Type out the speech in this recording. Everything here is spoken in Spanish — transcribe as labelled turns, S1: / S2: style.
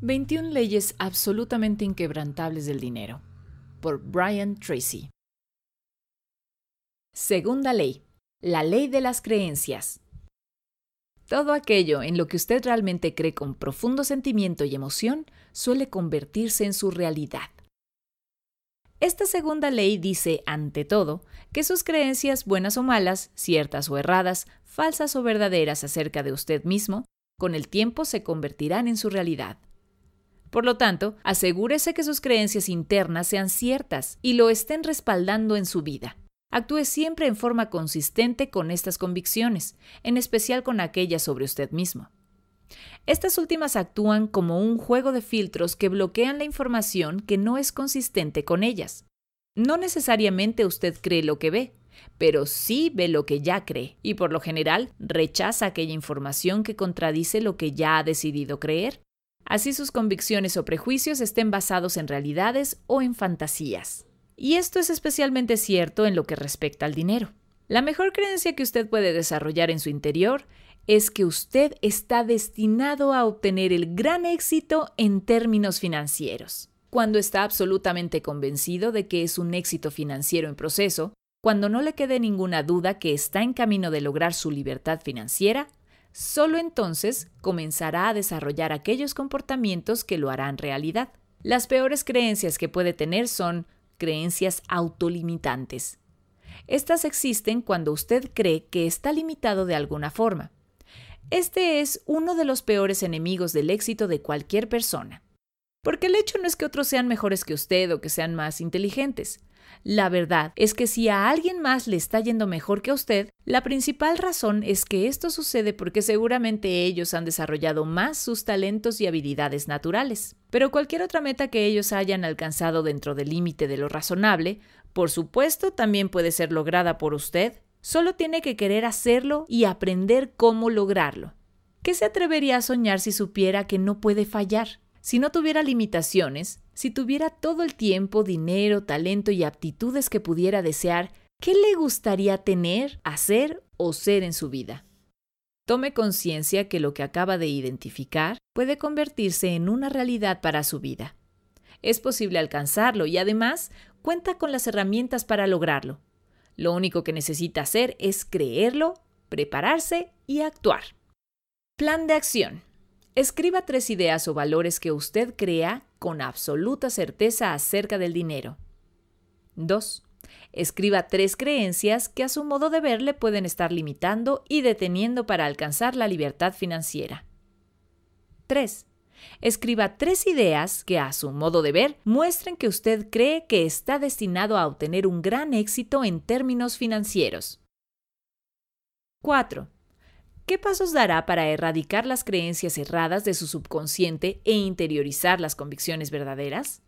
S1: 21 leyes absolutamente inquebrantables del dinero. Por Brian Tracy. Segunda ley. La ley de las creencias. Todo aquello en lo que usted realmente cree con profundo sentimiento y emoción suele convertirse en su realidad. Esta segunda ley dice, ante todo, que sus creencias, buenas o malas, ciertas o erradas, falsas o verdaderas acerca de usted mismo, con el tiempo se convertirán en su realidad. Por lo tanto, asegúrese que sus creencias internas sean ciertas y lo estén respaldando en su vida. Actúe siempre en forma consistente con estas convicciones, en especial con aquellas sobre usted mismo. Estas últimas actúan como un juego de filtros que bloquean la información que no es consistente con ellas. No necesariamente usted cree lo que ve, pero sí ve lo que ya cree y por lo general rechaza aquella información que contradice lo que ya ha decidido creer así sus convicciones o prejuicios estén basados en realidades o en fantasías. Y esto es especialmente cierto en lo que respecta al dinero. La mejor creencia que usted puede desarrollar en su interior es que usted está destinado a obtener el gran éxito en términos financieros. Cuando está absolutamente convencido de que es un éxito financiero en proceso, cuando no le quede ninguna duda que está en camino de lograr su libertad financiera, Solo entonces comenzará a desarrollar aquellos comportamientos que lo harán realidad. Las peores creencias que puede tener son creencias autolimitantes. Estas existen cuando usted cree que está limitado de alguna forma. Este es uno de los peores enemigos del éxito de cualquier persona. Porque el hecho no es que otros sean mejores que usted o que sean más inteligentes. La verdad es que si a alguien más le está yendo mejor que a usted, la principal razón es que esto sucede porque seguramente ellos han desarrollado más sus talentos y habilidades naturales. Pero cualquier otra meta que ellos hayan alcanzado dentro del límite de lo razonable, por supuesto, también puede ser lograda por usted. Solo tiene que querer hacerlo y aprender cómo lograrlo. ¿Qué se atrevería a soñar si supiera que no puede fallar? Si no tuviera limitaciones, si tuviera todo el tiempo, dinero, talento y aptitudes que pudiera desear, ¿qué le gustaría tener, hacer o ser en su vida? Tome conciencia que lo que acaba de identificar puede convertirse en una realidad para su vida. Es posible alcanzarlo y además cuenta con las herramientas para lograrlo. Lo único que necesita hacer es creerlo, prepararse y actuar. Plan de acción. Escriba tres ideas o valores que usted crea con absoluta certeza acerca del dinero. 2. Escriba tres creencias que a su modo de ver le pueden estar limitando y deteniendo para alcanzar la libertad financiera. 3. Escriba tres ideas que a su modo de ver muestren que usted cree que está destinado a obtener un gran éxito en términos financieros. 4. ¿Qué pasos dará para erradicar las creencias erradas de su subconsciente e interiorizar las convicciones verdaderas?